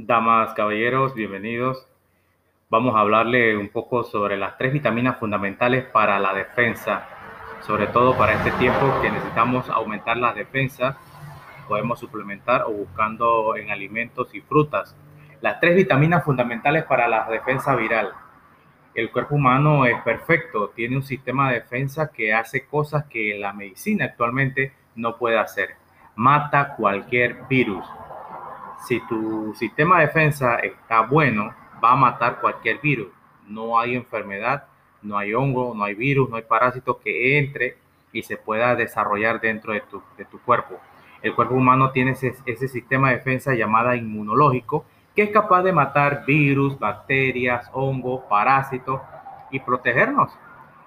Damas, caballeros, bienvenidos. Vamos a hablarle un poco sobre las tres vitaminas fundamentales para la defensa, sobre todo para este tiempo que necesitamos aumentar las defensas. Podemos suplementar o buscando en alimentos y frutas. Las tres vitaminas fundamentales para la defensa viral. El cuerpo humano es perfecto, tiene un sistema de defensa que hace cosas que la medicina actualmente no puede hacer. Mata cualquier virus, si tu sistema de defensa está bueno, va a matar cualquier virus. No hay enfermedad, no hay hongo, no hay virus, no hay parásito que entre y se pueda desarrollar dentro de tu, cuerpo. El cuerpo humano tiene ese, sistema de defensa llamado inmunológico que es capaz de matar virus, bacterias, hongos, parásitos y protegernos.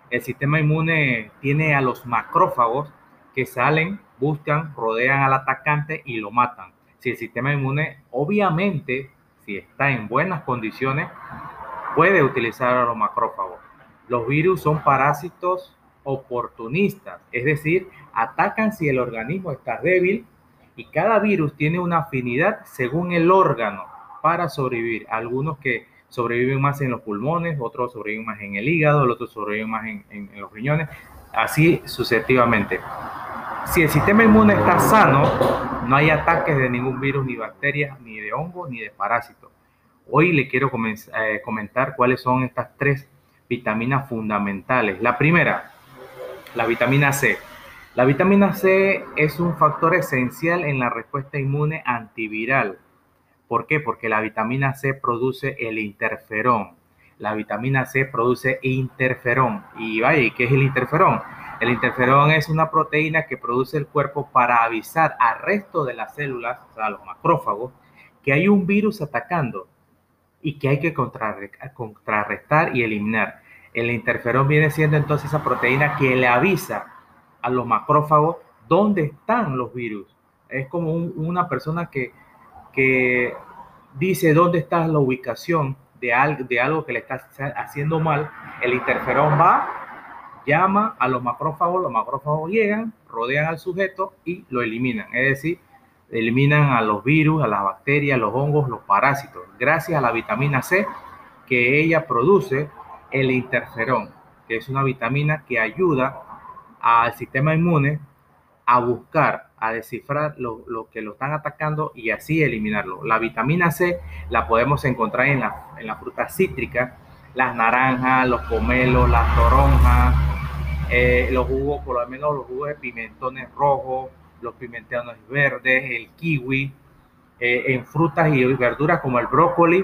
El sistema inmune tiene a los macrófagos que salen, buscan, rodean al atacante y lo matan si el sistema inmune, obviamente, si está en buenas condiciones, puede utilizar a los macrófagos. Los virus son parásitos oportunistas, es decir, atacan si el organismo está débil y cada virus tiene una afinidad según el órgano para sobrevivir. Algunos que sobreviven más en los pulmones, otros sobreviven más en el hígado, otros sobreviven más en, en los riñones, así sucesivamente. Si el sistema inmune está sano, no hay ataques de ningún virus, ni bacterias, ni de hongos, ni de parásitos. Hoy le quiero eh, comentar cuáles son estas tres vitaminas fundamentales. La primera, la vitamina C. La vitamina C es un factor esencial en la respuesta inmune antiviral. ¿Por qué? Porque la vitamina C produce el interferón. La vitamina C produce interferón. Y vaya, ¿qué es el interferón? El interferón es una proteína que produce el cuerpo para avisar al resto de las células, a los macrófagos, que hay un virus atacando y que hay que contrarrestar y eliminar. El interferón viene siendo entonces esa proteína que le avisa a los macrófagos dónde están los virus. Es como una persona que, que dice dónde está la ubicación de, de algo que le está haciendo mal. El interferón va llama a los macrófagos, los macrófagos llegan, rodean al sujeto y lo eliminan. Es decir, eliminan a los virus, a las bacterias, los hongos, los parásitos, gracias a la vitamina C que ella produce el interferón, que es una vitamina que ayuda al sistema inmune a buscar, a descifrar lo, que lo están atacando y así eliminarlo. La vitamina C la podemos encontrar en la, en la fruta cítrica, las naranjas, los pomelos, las toronjas, eh, los jugos, por lo menos los jugos de pimentones rojos, los pimentones verdes, el kiwi, eh, en frutas y verduras como el brócoli.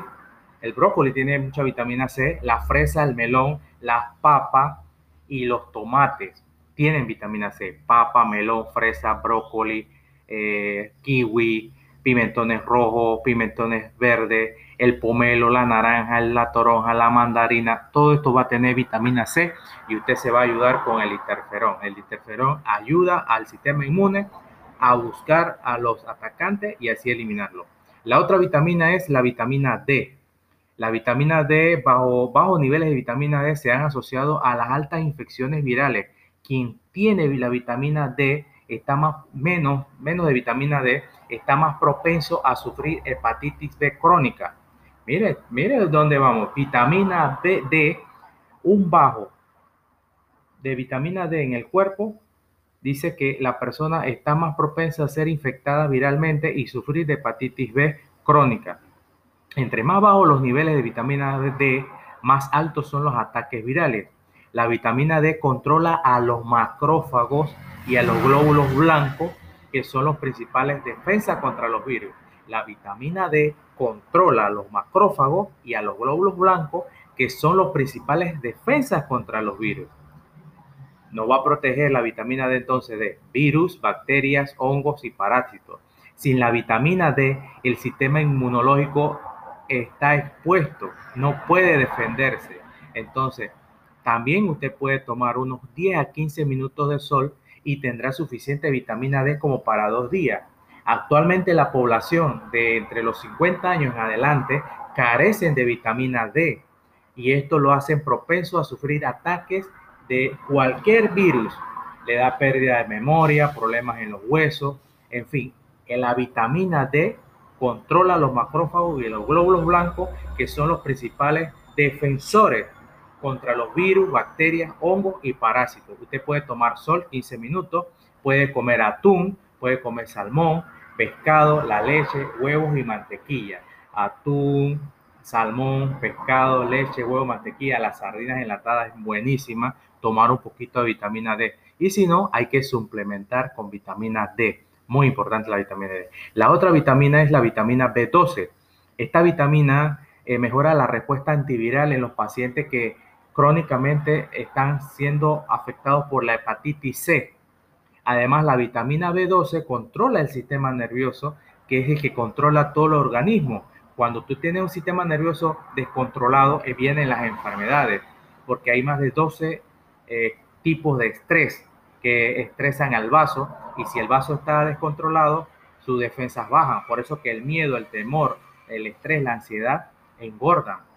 El brócoli tiene mucha vitamina C, la fresa, el melón, las papas y los tomates tienen vitamina C. Papa, melón, fresa, brócoli, eh, kiwi, pimentones rojos, pimentones verdes, el pomelo, la naranja, la toronja, la mandarina, todo esto va a tener vitamina C y usted se va a ayudar con el interferón. El interferón ayuda al sistema inmune a buscar a los atacantes y así eliminarlo. La otra vitamina es la vitamina D. La vitamina D, bajo bajos niveles de vitamina D, se han asociado a las altas infecciones virales. Quien tiene la vitamina D está más, menos, menos de vitamina D, está más propenso a sufrir hepatitis B crónica. Mire, mire dónde vamos. Vitamina D, D, un bajo de vitamina D en el cuerpo dice que la persona está más propensa a ser infectada viralmente y sufrir hepatitis B crónica. Entre más bajos los niveles de vitamina D, más altos son los ataques virales. La vitamina D controla a los macrófagos y a los glóbulos blancos, que son los principales defensas contra los virus. La vitamina D controla a los macrófagos y a los glóbulos blancos, que son los principales defensas contra los virus. Nos va a proteger la vitamina D entonces de virus, bacterias, hongos y parásitos. Sin la vitamina D, el sistema inmunológico está expuesto, no puede defenderse. Entonces, también usted puede tomar unos 10 a 15 minutos de sol y tendrá suficiente vitamina D como para dos días. Actualmente la población de entre los 50 años en adelante carecen de vitamina D y esto lo hacen propenso a sufrir ataques de cualquier virus. Le da pérdida de memoria, problemas en los huesos, en fin, la vitamina D controla los macrófagos y los glóbulos blancos, que son los principales defensores contra los virus, bacterias, hongos y parásitos. Usted puede tomar sol 15 minutos, puede comer atún, puede comer salmón, pescado, la leche, huevos y mantequilla. Atún, salmón, pescado, leche, huevo, mantequilla, las sardinas enlatadas es buenísima. Tomar un poquito de vitamina D. Y si no, hay que suplementar con vitamina D. Muy importante la vitamina D. La otra vitamina es la vitamina B12. Esta vitamina eh, mejora la respuesta antiviral en los pacientes que crónicamente están siendo afectados por la hepatitis C. Además, la vitamina B12 controla el sistema nervioso, que es el que controla todo el organismo. Cuando tú tienes un sistema nervioso descontrolado, eh, vienen las enfermedades, porque hay más de 12 eh, tipos de estrés que estresan al vaso y si el vaso está descontrolado, sus defensas bajan. Por eso que el miedo, el temor, el estrés, la ansiedad engordan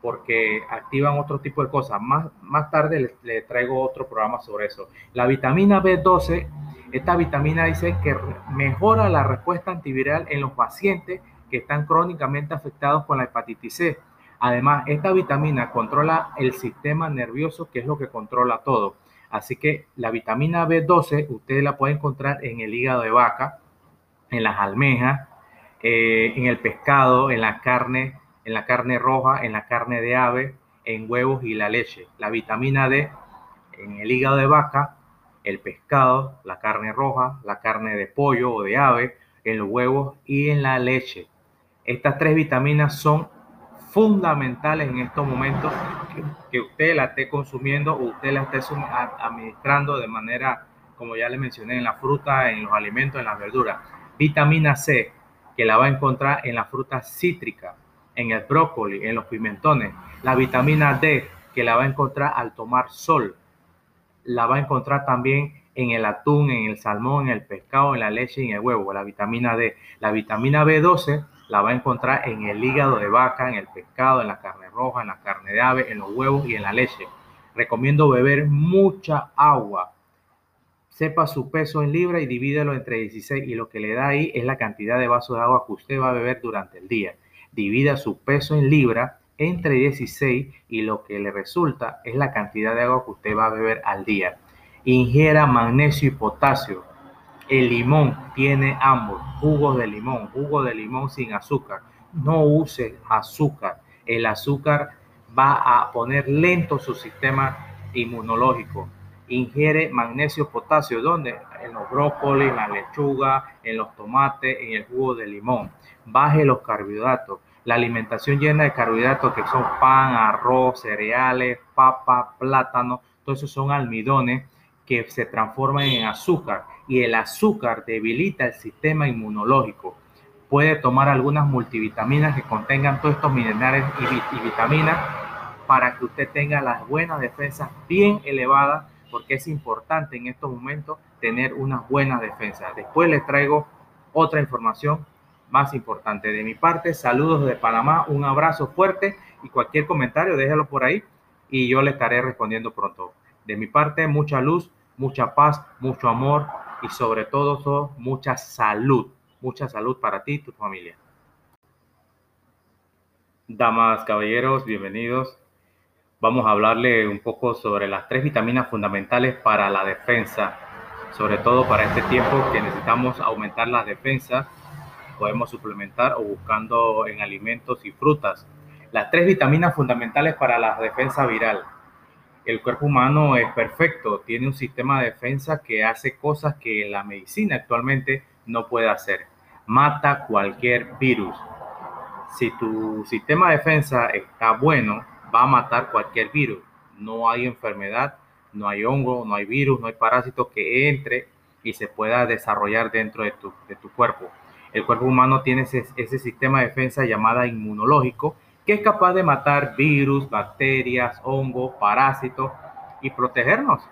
porque activan otro tipo de cosas. Más, más tarde le, traigo otro programa sobre eso. La vitamina B12, esta vitamina dice que mejora la respuesta antiviral en los pacientes que están crónicamente afectados con la hepatitis C. Además, esta vitamina controla el sistema nervioso, que es lo que controla todo. Así que la vitamina B12 usted la puede encontrar en el hígado de vaca, en las almejas, eh, en el pescado, en la carne, en la carne roja, en la carne de ave, en huevos y la leche. La vitamina D en el hígado de vaca, el pescado, la carne roja, la carne de pollo o de ave, en los huevos y en la leche. Estas tres vitaminas son fundamentales en estos momentos que, usted la esté consumiendo o usted la esté administrando de manera, como ya le mencioné, en la fruta, en los alimentos, en las verduras. Vitamina C, que la va a encontrar en la fruta cítrica, en el brócoli, en los pimentones. La vitamina D, que la va a encontrar al tomar sol. La va a encontrar también en el atún, en el salmón, en el pescado, en la leche y en el huevo, la vitamina D. La vitamina B12 la va a encontrar en el hígado de vaca, en el pescado, en la carne roja, en la carne de ave, en los huevos y en la leche. Recomiendo beber mucha agua. Sepa su peso en libra y divídelo entre 16 y lo que le da ahí es la cantidad de vasos de agua que usted va a beber durante el día. Divida su peso en libra entre 16 y lo que le resulta es la cantidad de agua que usted va a beber al día. Ingiera magnesio y potasio el limón tiene ambos, jugos de limón, jugo de limón sin azúcar. No use azúcar. El azúcar va a poner lento su sistema inmunológico. Ingiere magnesio, potasio, ¿dónde? En los brócolis, en la lechuga, en los tomates, en el jugo de limón. Baje los carbohidratos. La alimentación llena de carbohidratos que son pan, arroz, cereales, papa, plátano, todos esos son almidones que se transforman en azúcar y el azúcar debilita el sistema inmunológico. Puede tomar algunas multivitaminas que contengan todos estos minerales y, vitaminas para que usted tenga las buenas defensas bien elevadas, porque es importante en estos momentos tener unas buenas defensas. Después les traigo otra información más importante. De mi parte, saludos de Panamá, un abrazo fuerte y cualquier comentario déjalo por ahí y yo le estaré respondiendo pronto. De mi parte, mucha luz, mucha paz, mucho amor y sobre todo, mucha salud. Mucha salud para ti y tu familia. Damas, caballeros, bienvenidos. Vamos a hablarle un poco sobre las tres vitaminas fundamentales para la defensa, sobre todo para este tiempo que necesitamos aumentar las defensas. Podemos suplementar o buscando en alimentos y frutas. Las tres vitaminas fundamentales para la defensa viral el cuerpo humano es perfecto, tiene un sistema de defensa que hace cosas que la medicina actualmente no puede hacer. Mata cualquier virus. Si tu sistema de defensa está bueno, va a matar cualquier virus. No hay enfermedad, no hay hongo, no hay virus, no hay parásito que entre y se pueda desarrollar dentro de tu, cuerpo. El cuerpo humano tiene ese, sistema de defensa llamada inmunológico que es capaz de matar virus, bacterias, hongos, parásitos y protegernos.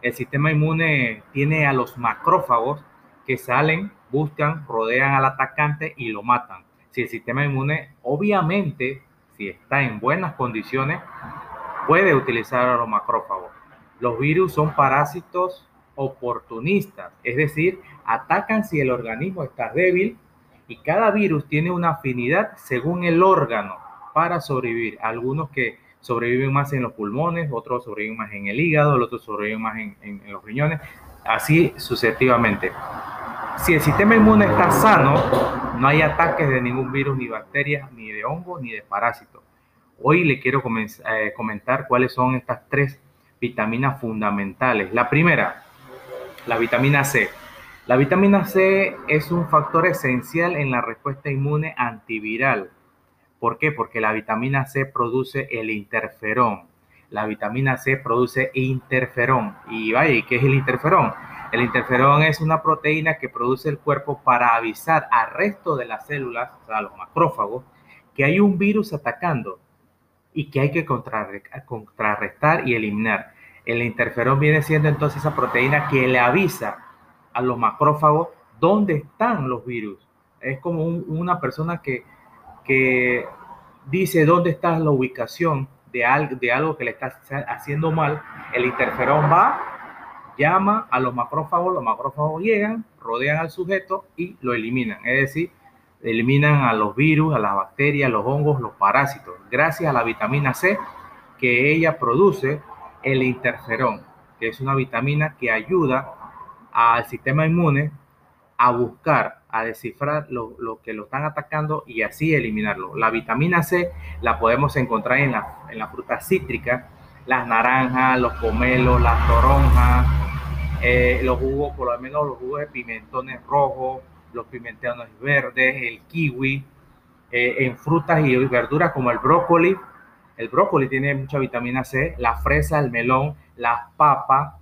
El sistema inmune tiene a los macrófagos que salen, buscan, rodean al atacante y lo matan. Si el sistema inmune, obviamente, si está en buenas condiciones, puede utilizar a los macrófagos. Los virus son parásitos oportunistas, es decir, atacan si el organismo está débil Y cada virus tiene una afinidad según el órgano para sobrevivir. Algunos que sobreviven más en los pulmones, otros sobreviven más en el hígado, otros sobreviven más en, los riñones, así sucesivamente. Si el sistema inmune está sano, no hay ataques de ningún virus, ni bacterias, ni de hongos, ni de parásitos. Hoy le quiero eh, comentar cuáles son estas tres vitaminas fundamentales. La primera, la vitamina C. La vitamina C es un factor esencial en la respuesta inmune antiviral ¿Por qué? Porque la vitamina C produce el interferón. La vitamina C produce interferón. Y vaya, ¿qué es el interferón? El interferón es una proteína que produce el cuerpo para avisar al resto de las células, o sea, a los macrófagos, que hay un virus atacando y que hay que contrarrestar y eliminar. El interferón viene siendo entonces esa proteína que le avisa a los macrófagos dónde están los virus. Es como una persona que que dice dónde está la ubicación de algo, de algo que le está haciendo mal, el interferón va, llama a los macrófagos, los macrófagos llegan, rodean al sujeto y lo eliminan. Es decir, eliminan a los virus, a las bacterias, los hongos, los parásitos, gracias a la vitamina C que ella produce el interferón, que es una vitamina que ayuda al sistema inmune a buscar a descifrar lo, que lo están atacando y así eliminarlo. La vitamina C la podemos encontrar en la, en la fruta cítrica, las naranjas, los pomelos, las toronjas, eh, los jugos, por lo menos los jugos de pimentones rojos, los pimentones verdes, el kiwi, eh, en frutas y verduras como el brócoli. El brócoli tiene mucha vitamina C, la fresa, el melón, las papas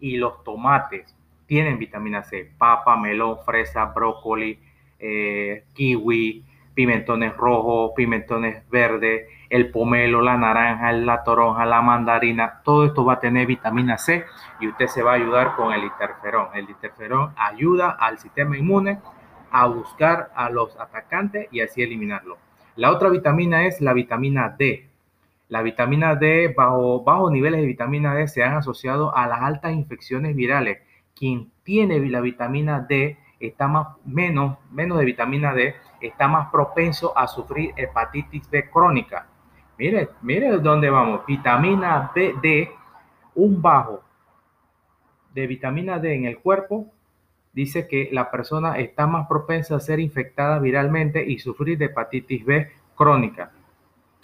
y los tomates tienen vitamina C, papa, melón, fresa, brócoli, eh, kiwi, pimentones rojos, pimentones verdes, el pomelo, la naranja, la toronja, la mandarina, todo esto va a tener vitamina C y usted se va a ayudar con el interferón. El interferón ayuda al sistema inmune a buscar a los atacantes y así eliminarlo. La otra vitamina es la vitamina D. La vitamina D, bajo, bajo niveles de vitamina D, se han asociado a las altas infecciones virales quien tiene la vitamina D está más, menos, menos de vitamina D, está más propenso a sufrir hepatitis B crónica. Mire, mire dónde vamos. Vitamina D, un bajo de vitamina D en el cuerpo dice que la persona está más propensa a ser infectada viralmente y sufrir de hepatitis B crónica.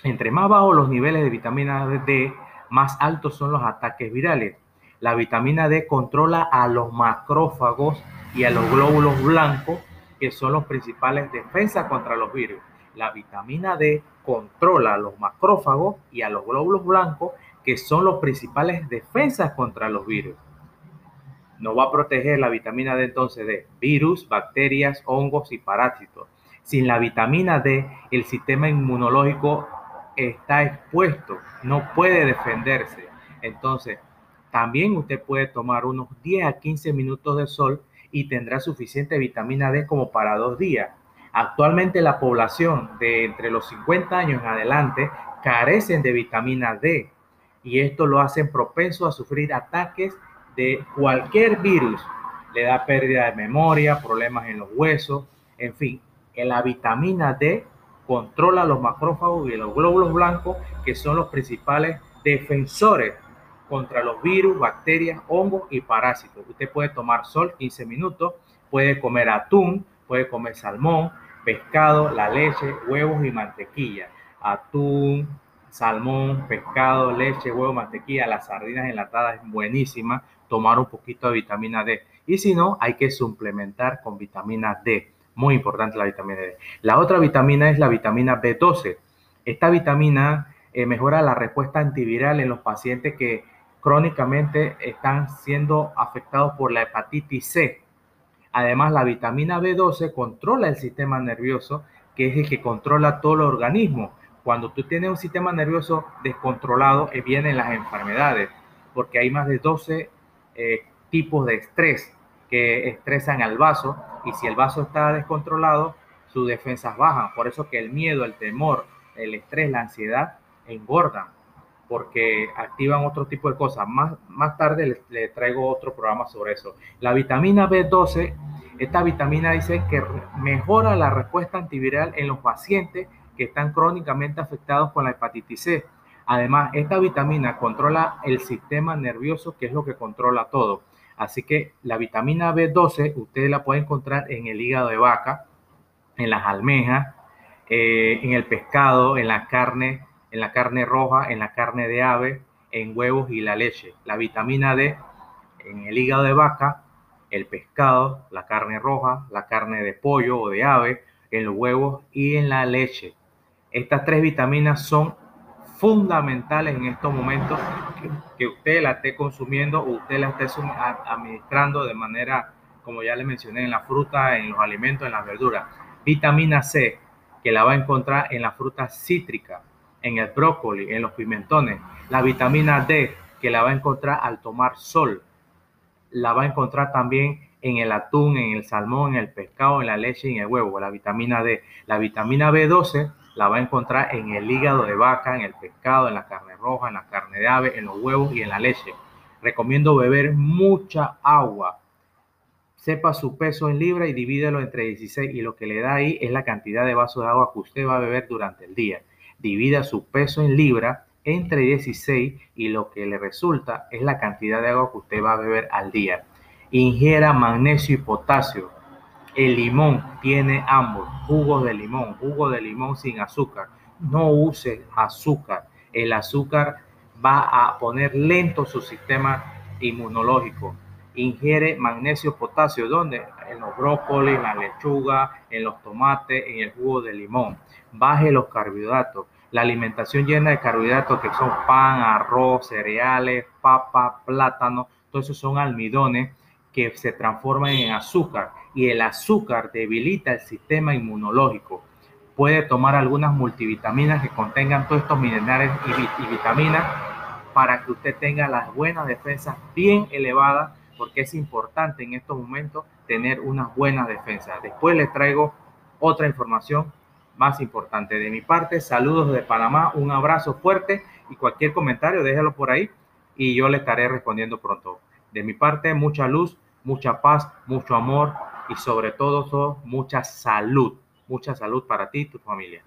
Entre más bajos los niveles de vitamina D, más altos son los ataques virales. La vitamina D controla a los macrófagos y a los glóbulos blancos, que son los principales defensas contra los virus. La vitamina D controla a los macrófagos y a los glóbulos blancos, que son los principales defensas contra los virus. Nos va a proteger la vitamina D entonces de virus, bacterias, hongos y parásitos. Sin la vitamina D, el sistema inmunológico está expuesto, no puede defenderse. Entonces, también usted puede tomar unos 10 a 15 minutos de sol y tendrá suficiente vitamina D como para dos días. Actualmente la población de entre los 50 años en adelante carecen de vitamina D y esto lo hacen propenso a sufrir ataques de cualquier virus. Le da pérdida de memoria, problemas en los huesos, en fin. La vitamina D controla los macrófagos y los glóbulos blancos que son los principales defensores contra los virus, bacterias, hongos y parásitos. Usted puede tomar sol 15 minutos, puede comer atún, puede comer salmón, pescado, la leche, huevos y mantequilla. Atún, salmón, pescado, leche, huevo, mantequilla, las sardinas enlatadas es buenísima. Tomar un poquito de vitamina D. Y si no, hay que suplementar con vitamina D. Muy importante la vitamina D. La otra vitamina es la vitamina B12. Esta vitamina eh, mejora la respuesta antiviral en los pacientes que crónicamente están siendo afectados por la hepatitis C. Además, la vitamina B12 controla el sistema nervioso, que es el que controla todo el organismo. Cuando tú tienes un sistema nervioso descontrolado, eh, vienen las enfermedades, porque hay más de 12 eh, tipos de estrés que estresan al vaso, y si el vaso está descontrolado, sus defensas bajan. Por eso que el miedo, el temor, el estrés, la ansiedad engordan porque activan otro tipo de cosas. Más, más tarde les, traigo otro programa sobre eso. La vitamina B12 Esta vitamina dice que mejora la respuesta antiviral en los pacientes que están crónicamente afectados con la hepatitis C. Además, esta vitamina controla el sistema nervioso, que es lo que controla todo. Así que la vitamina B12 usted la puede encontrar en el hígado de vaca, en las almejas, eh, en el pescado, en la carne, en la carne roja, en la carne de ave, en huevos y la leche. La vitamina D en el hígado de vaca, el pescado, la carne roja, la carne de pollo o de ave, en los huevos y en la leche. Estas tres vitaminas son fundamentales en estos momentos que, usted la esté consumiendo o usted la esté administrando de manera, como ya le mencioné, en la fruta, en los alimentos, en las verduras. Vitamina C, que la va a encontrar en la fruta cítrica, en el brócoli, en los pimentones. La vitamina D, que la va a encontrar al tomar sol. La va a encontrar también en el atún, en el salmón, en el pescado, en la leche y en el huevo, la vitamina D. La vitamina B12 la va a encontrar en el hígado de vaca, en el pescado, en la carne roja, en la carne de ave, en los huevos y en la leche. Recomiendo beber mucha agua. Sepa su peso en libra y divídelo entre 16 y lo que le da ahí es la cantidad de vasos de agua que usted va a beber durante el día. Divida su peso en libra entre 16 y lo que le resulta es la cantidad de agua que usted va a beber al día. Ingiera magnesio y potasio el limón tiene ambos, jugos de limón, jugo de limón sin azúcar. No use azúcar. El azúcar va a poner lento su sistema inmunológico. Ingiere magnesio, potasio, ¿dónde? En los brócolis, en la lechuga, en los tomates, en el jugo de limón. Baje los carbohidratos. La alimentación llena de carbohidratos que son pan, arroz, cereales, papa, plátano, todos esos son almidones que se transforman en azúcar y el azúcar debilita el sistema inmunológico. Puede tomar algunas multivitaminas que contengan todos estos minerales y, vitaminas para que usted tenga las buenas defensas bien elevadas, porque es importante en estos momentos tener unas buenas defensas. Después les traigo otra información más importante. De mi parte, saludos de Panamá, un abrazo fuerte y cualquier comentario déjalo por ahí y yo le estaré respondiendo pronto. De mi parte, mucha luz, mucha paz, mucho amor y sobre todo, mucha salud. Mucha salud para ti y tu familia.